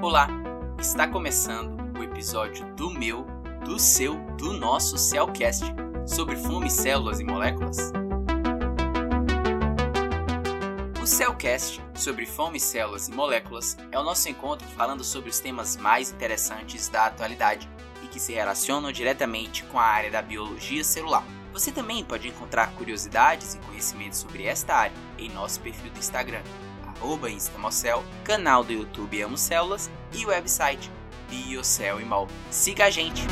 Olá, está começando o episódio do meu, do seu, do nosso Cellcast sobre fome, células e moléculas. O Cellcast sobre fome, células e moléculas é o nosso encontro falando sobre os temas mais interessantes da atualidade que se relacionam diretamente com a área da biologia celular. Você também pode encontrar curiosidades e conhecimentos sobre esta área em nosso perfil do Instagram, Instamocel, canal do YouTube Amo Células e website Biocel e Mol. Siga a gente!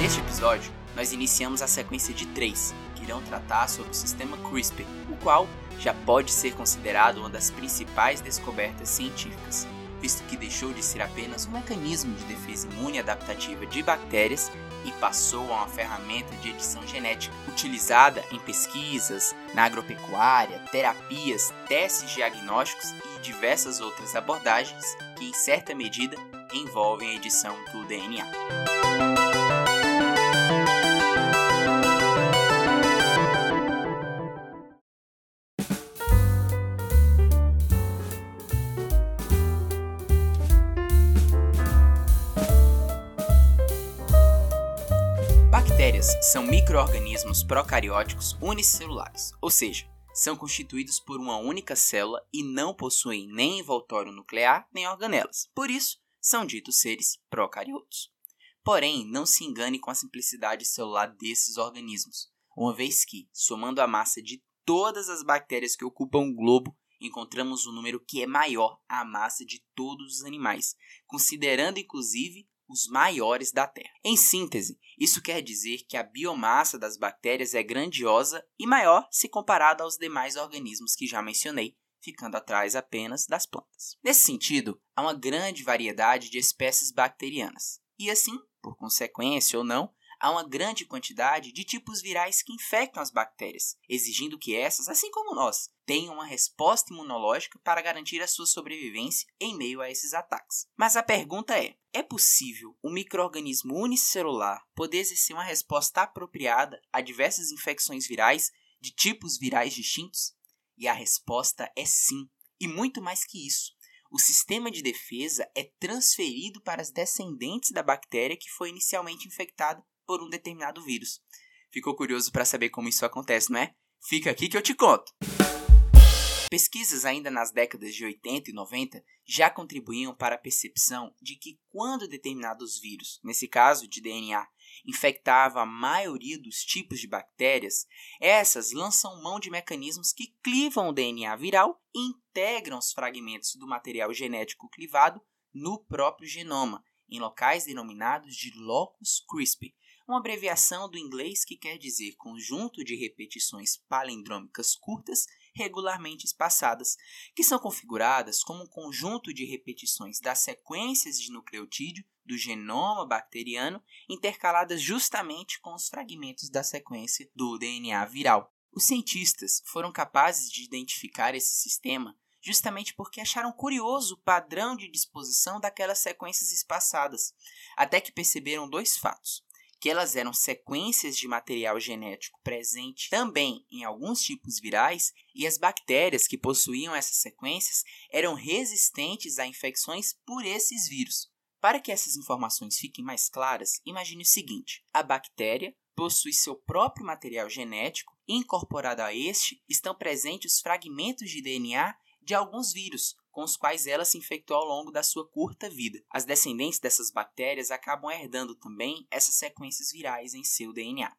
Neste episódio, nós iniciamos a sequência de três, que irão tratar sobre o sistema CRISPR, o qual já pode ser considerado uma das principais descobertas científicas, visto que deixou de ser apenas um mecanismo de defesa imune adaptativa de bactérias e passou a uma ferramenta de edição genética utilizada em pesquisas, na agropecuária, terapias, testes diagnósticos e diversas outras abordagens que, em certa medida, envolvem a edição do DNA. Bactérias são microorganismos procarióticos unicelulares, ou seja, são constituídos por uma única célula e não possuem nem envoltório nuclear nem organelas. Por isso, são ditos seres procariotos. Porém, não se engane com a simplicidade celular desses organismos, uma vez que, somando a massa de todas as bactérias que ocupam o globo, encontramos um número que é maior à massa de todos os animais, considerando inclusive os maiores da Terra. Em síntese, isso quer dizer que a biomassa das bactérias é grandiosa e maior se comparada aos demais organismos que já mencionei, ficando atrás apenas das plantas. Nesse sentido, há uma grande variedade de espécies bacterianas, e assim, por consequência ou não, há uma grande quantidade de tipos virais que infectam as bactérias, exigindo que essas, assim como nós, tenham uma resposta imunológica para garantir a sua sobrevivência em meio a esses ataques. Mas a pergunta é: é possível um microorganismo unicelular poder exercer uma resposta apropriada a diversas infecções virais de tipos virais distintos? E a resposta é sim, e muito mais que isso. O sistema de defesa é transferido para as descendentes da bactéria que foi inicialmente infectada por um determinado vírus. Ficou curioso para saber como isso acontece, não é? Fica aqui que eu te conto. Pesquisas ainda nas décadas de 80 e 90 já contribuíam para a percepção de que quando determinados vírus, nesse caso de DNA, infectava a maioria dos tipos de bactérias, essas lançam mão de mecanismos que clivam o DNA viral e integram os fragmentos do material genético clivado no próprio genoma, em locais denominados de locus CRISPR, uma abreviação do inglês que quer dizer conjunto de repetições palindrômicas curtas regularmente espaçadas, que são configuradas como um conjunto de repetições das sequências de nucleotídeo do genoma bacteriano intercaladas justamente com os fragmentos da sequência do DNA viral. Os cientistas foram capazes de identificar esse sistema justamente porque acharam curioso o padrão de disposição daquelas sequências espaçadas, até que perceberam dois fatos que elas eram sequências de material genético presente também em alguns tipos virais e as bactérias que possuíam essas sequências eram resistentes a infecções por esses vírus. Para que essas informações fiquem mais claras, imagine o seguinte: a bactéria possui seu próprio material genético e incorporado a este estão presentes os fragmentos de DNA de alguns vírus, com os quais ela se infectou ao longo da sua curta vida. As descendentes dessas bactérias acabam herdando também essas sequências virais em seu DNA.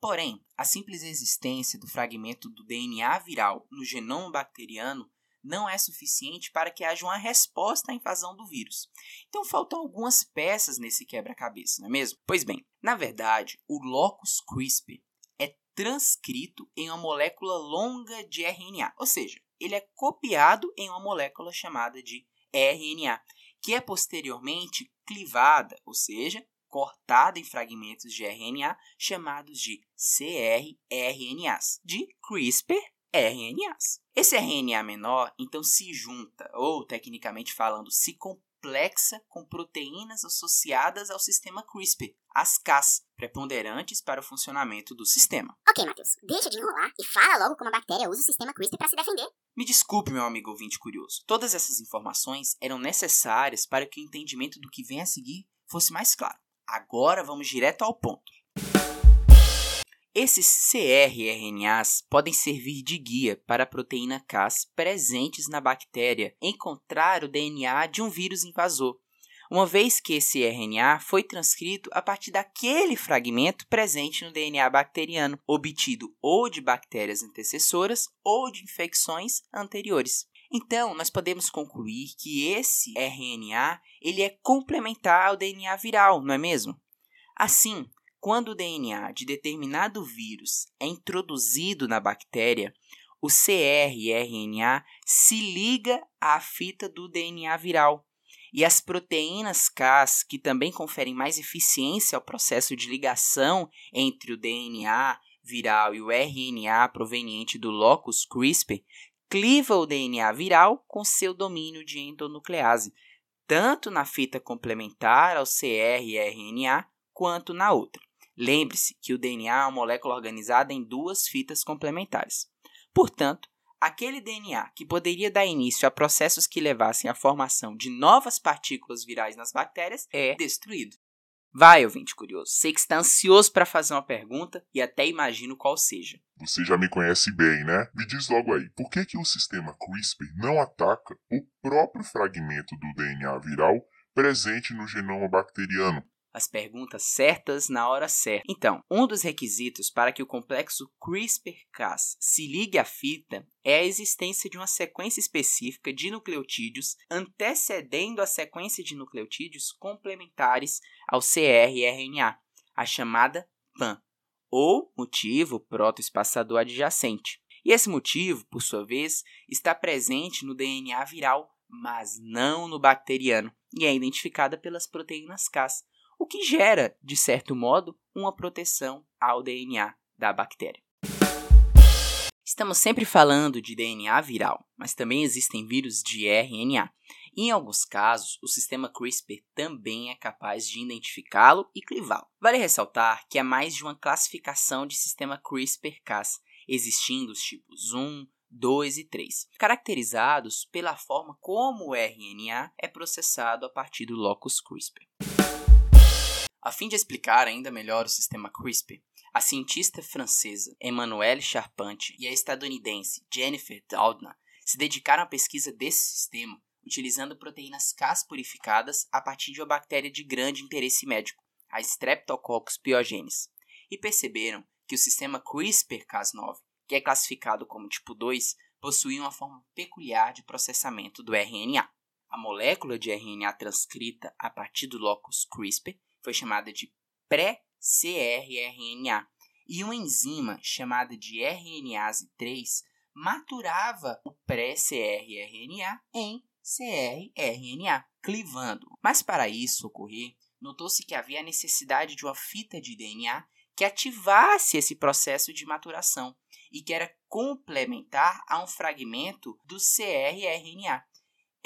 Porém, a simples existência do fragmento do DNA viral no genoma bacteriano não é suficiente para que haja uma resposta à invasão do vírus. Então faltam algumas peças nesse quebra-cabeça, não é mesmo? Pois bem, na verdade, o locus CRISPR é transcrito em uma molécula longa de RNA, ou seja, ele é copiado em uma molécula chamada de RNA, que é posteriormente clivada, ou seja, cortada em fragmentos de RNA chamados de crRNAs, de CRISPR-RNAs. Esse RNA menor, então, se junta, ou tecnicamente falando, se complexa com proteínas associadas ao sistema CRISPR, as Cas, preponderantes para o funcionamento do sistema. Ok, Matheus, deixa de enrolar e fala logo como a bactéria usa o sistema CRISPR para se defender. Me desculpe, meu amigo ouvinte curioso. Todas essas informações eram necessárias para que o entendimento do que vem a seguir fosse mais claro. Agora vamos direto ao ponto. Esses cRNAs podem servir de guia para a proteína Cas presentes na bactéria encontrar o DNA de um vírus invasor, uma vez que esse RNA foi transcrito a partir daquele fragmento presente no DNA bacteriano, obtido ou de bactérias antecessoras ou de infecções anteriores. Então, nós podemos concluir que esse RNA ele é complementar ao DNA viral, não é mesmo? Assim, quando o DNA de determinado vírus é introduzido na bactéria, o cRNA se liga à fita do DNA viral. E as proteínas Cas, que também conferem mais eficiência ao processo de ligação entre o DNA viral e o RNA proveniente do locus CRISPR, cliva o DNA viral com seu domínio de endonuclease, tanto na fita complementar ao cRNA quanto na outra. Lembre-se que o DNA é uma molécula organizada em duas fitas complementares. Portanto, aquele DNA que poderia dar início a processos que levassem à formação de novas partículas virais nas bactérias é destruído. Vai, ouvinte curioso, sei que está ansioso para fazer uma pergunta e até imagino qual seja. Você já me conhece bem, né? Me diz logo aí, por que, que o sistema CRISPR não ataca o próprio fragmento do DNA viral presente no genoma bacteriano? As perguntas certas na hora certa. Então, um dos requisitos para que o complexo CRISPR-Cas se ligue à fita é a existência de uma sequência específica de nucleotídeos antecedendo a sequência de nucleotídeos complementares ao cRRNA, a chamada PAN, ou motivo protoespaçador adjacente. E esse motivo, por sua vez, está presente no DNA viral, mas não no bacteriano, e é identificada pelas proteínas Cas, o que gera, de certo modo, uma proteção ao DNA da bactéria. Estamos sempre falando de DNA viral, mas também existem vírus de RNA. Em alguns casos, o sistema CRISPR também é capaz de identificá-lo e clivá-lo. Vale ressaltar que há mais de uma classificação de sistema CRISPR-Cas, existindo os tipos 1, 2 e 3, caracterizados pela forma como o RNA é processado a partir do locus CRISPR. A fim de explicar ainda melhor o sistema CRISPR, a cientista francesa Emmanuelle Charpentier e a estadunidense Jennifer Doudna se dedicaram à pesquisa desse sistema utilizando proteínas Cas purificadas a partir de uma bactéria de grande interesse médico, a Streptococcus pyogenes, e perceberam que o sistema CRISPR-Cas9, que é classificado como tipo 2, possuía uma forma peculiar de processamento do RNA. A molécula de RNA transcrita a partir do locus CRISPR foi chamada de pré-cRRNA, e uma enzima chamada de RNase 3 maturava o pré-cRRNA em cRRNA, clivando. Mas para isso ocorrer, notou-se que havia a necessidade de uma fita de DNA que ativasse esse processo de maturação e que era complementar a um fragmento do cRRNA.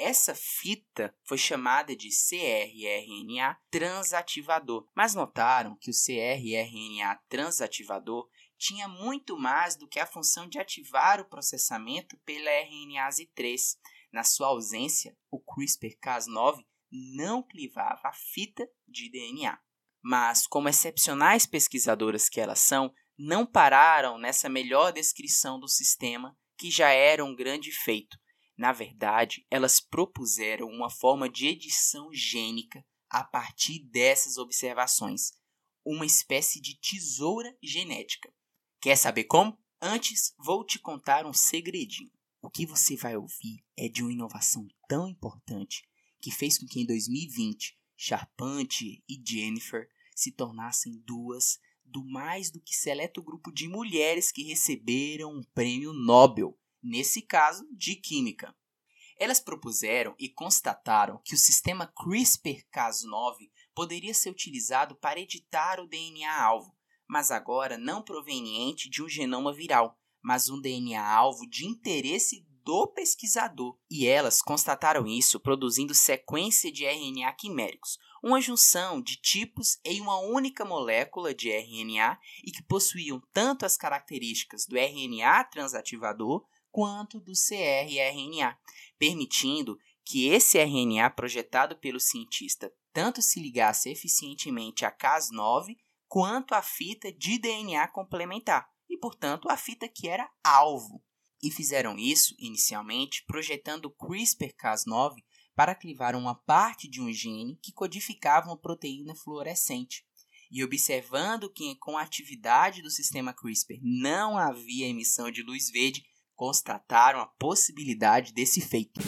Essa fita foi chamada de cRRNA transativador, mas notaram que o cRRNA transativador tinha muito mais do que a função de ativar o processamento pela RNase 3. Na sua ausência, o CRISPR-Cas9 não clivava a fita de DNA. Mas, como excepcionais pesquisadoras que elas são, não pararam nessa melhor descrição do sistema, que já era um grande feito. Na verdade, elas propuseram uma forma de edição gênica a partir dessas observações, uma espécie de tesoura genética. Quer saber como? Antes, vou te contar um segredinho. O que você vai ouvir é de uma inovação tão importante que fez com que em 2020 Charpante e Jennifer se tornassem duas do mais do que seleto grupo de mulheres que receberam um prêmio Nobel nesse caso, de química. Elas propuseram e constataram que o sistema CRISPR-Cas9 poderia ser utilizado para editar o DNA-alvo, mas agora não proveniente de um genoma viral, mas um DNA-alvo de interesse do pesquisador. E elas constataram isso produzindo sequência de RNA quiméricos, uma junção de tipos em uma única molécula de RNA e que possuíam tanto as características do RNA transativador quanto do crRNA, permitindo que esse RNA projetado pelo cientista tanto se ligasse eficientemente a Cas9 quanto à fita de DNA complementar, e portanto a fita que era alvo. E fizeram isso, inicialmente, projetando o CRISPR-Cas9 para clivar uma parte de um gene que codificava uma proteína fluorescente. E observando que com a atividade do sistema CRISPR não havia emissão de luz verde, constataram a possibilidade desse feito.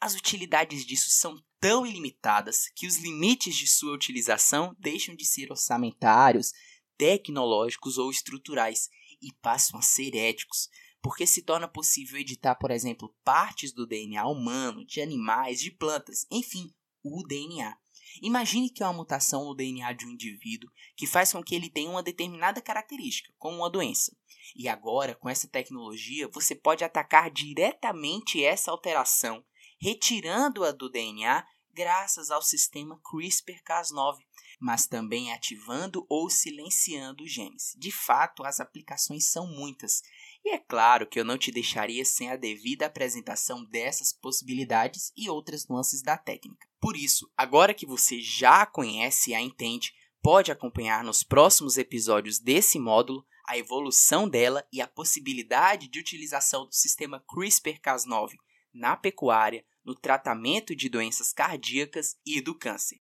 As utilidades disso são tão ilimitadas que os limites de sua utilização deixam de ser orçamentários, tecnológicos ou estruturais e passam a ser éticos, porque se torna possível editar, por exemplo, partes do DNA humano, de animais, de plantas, enfim, o DNA. Imagine que há uma mutação no DNA de um indivíduo que faz com que ele tenha uma determinada característica, como uma doença. E agora, com essa tecnologia, você pode atacar diretamente essa alteração retirando-a do DNA graças ao sistema CRISPR-Cas9, mas também ativando ou silenciando genes. De fato, as aplicações são muitas. E é claro que eu não te deixaria sem a devida apresentação dessas possibilidades e outras nuances da técnica. Por isso, agora que você já a conhece e a entende, pode acompanhar nos próximos episódios desse módulo a evolução dela e a possibilidade de utilização do sistema CRISPR-Cas9 na pecuária, no tratamento de doenças cardíacas e do câncer.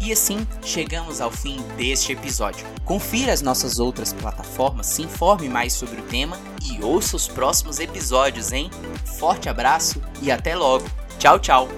E assim chegamos ao fim deste episódio. Confira as nossas outras plataformas, se informe mais sobre o tema e ouça os próximos episódios, hein? Forte abraço e até logo. Tchau, tchau!